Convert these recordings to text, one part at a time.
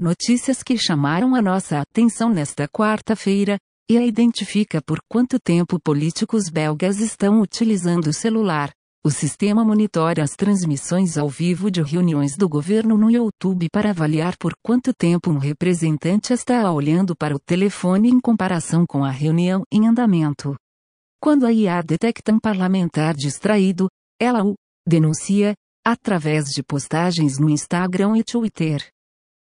Notícias que chamaram a nossa atenção nesta quarta-feira, e a identifica por quanto tempo políticos belgas estão utilizando o celular. O sistema monitora as transmissões ao vivo de reuniões do governo no YouTube para avaliar por quanto tempo um representante está olhando para o telefone em comparação com a reunião em andamento. Quando a IA detecta um parlamentar distraído, ela o denuncia através de postagens no Instagram e Twitter.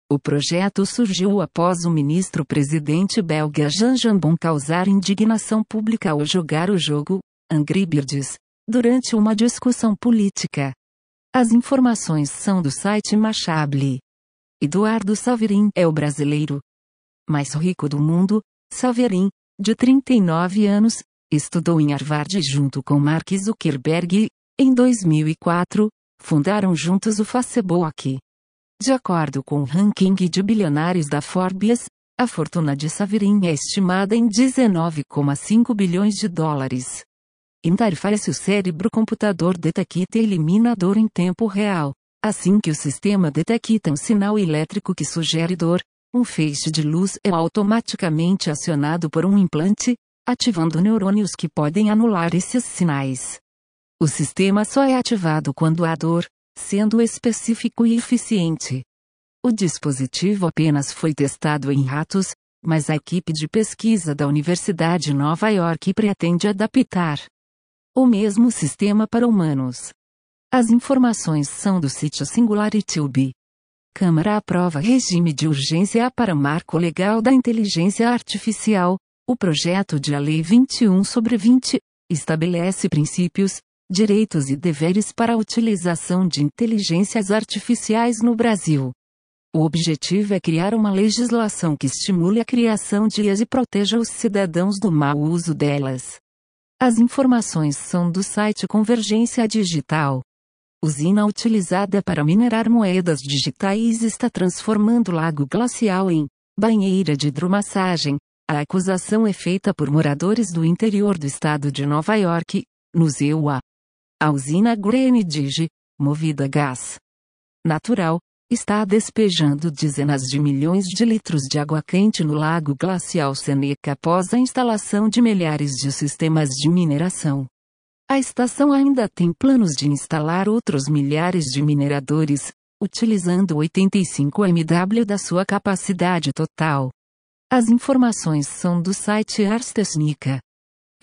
O projeto surgiu após o ministro-presidente belga Jean Jambon causar indignação pública ao jogar o jogo, Angry Birds, durante uma discussão política. As informações são do site Machable. Eduardo Saverin é o brasileiro mais rico do mundo. Saverin, de 39 anos, estudou em Harvard junto com Mark Zuckerberg. Em 2004, fundaram juntos o Facebook. De acordo com o ranking de bilionários da Forbes, a fortuna de Saverin é estimada em 19,5 bilhões de dólares. Interface o cérebro computador detecta eliminador em tempo real. Assim que o sistema detecta um sinal elétrico que sugere dor, um feixe de luz é automaticamente acionado por um implante, ativando neurônios que podem anular esses sinais. O sistema só é ativado quando há dor, sendo específico e eficiente. O dispositivo apenas foi testado em ratos, mas a equipe de pesquisa da Universidade de Nova York pretende adaptar o mesmo sistema para humanos. As informações são do sítio SingularityUB. Câmara aprova regime de urgência para marco legal da inteligência artificial. O projeto de Lei 21 sobre 20 estabelece princípios, direitos e deveres para a utilização de inteligências artificiais no Brasil. O objetivo é criar uma legislação que estimule a criação de IAs e proteja os cidadãos do mau uso delas. As informações são do site Convergência Digital. Usina utilizada para minerar moedas digitais está transformando lago glacial em banheira de hidromassagem. A acusação é feita por moradores do interior do estado de Nova York, no ZEUA. A usina Greenidge, movida a gás natural, está despejando dezenas de milhões de litros de água quente no lago glacial Seneca após a instalação de milhares de sistemas de mineração. A estação ainda tem planos de instalar outros milhares de mineradores, utilizando 85 MW da sua capacidade total. As informações são do site Ars Technica. A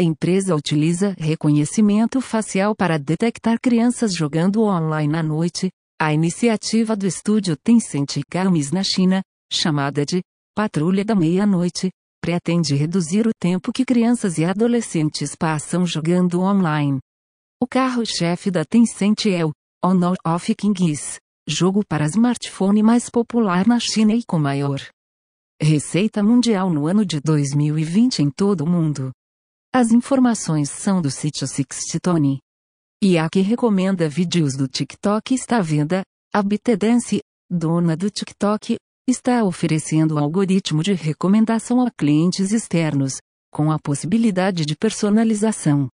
empresa utiliza reconhecimento facial para detectar crianças jogando online à noite. A iniciativa do estúdio Tencent Games na China, chamada de Patrulha da Meia-Noite, pretende reduzir o tempo que crianças e adolescentes passam jogando online. O carro-chefe da Tencent é o Honor of Kings, jogo para smartphone mais popular na China e com maior receita mundial no ano de 2020 em todo o mundo. As informações são do sítio Sixtitone. E a que recomenda vídeos do TikTok está à venda. A BitDance, dona do TikTok, está oferecendo algoritmo de recomendação a clientes externos, com a possibilidade de personalização.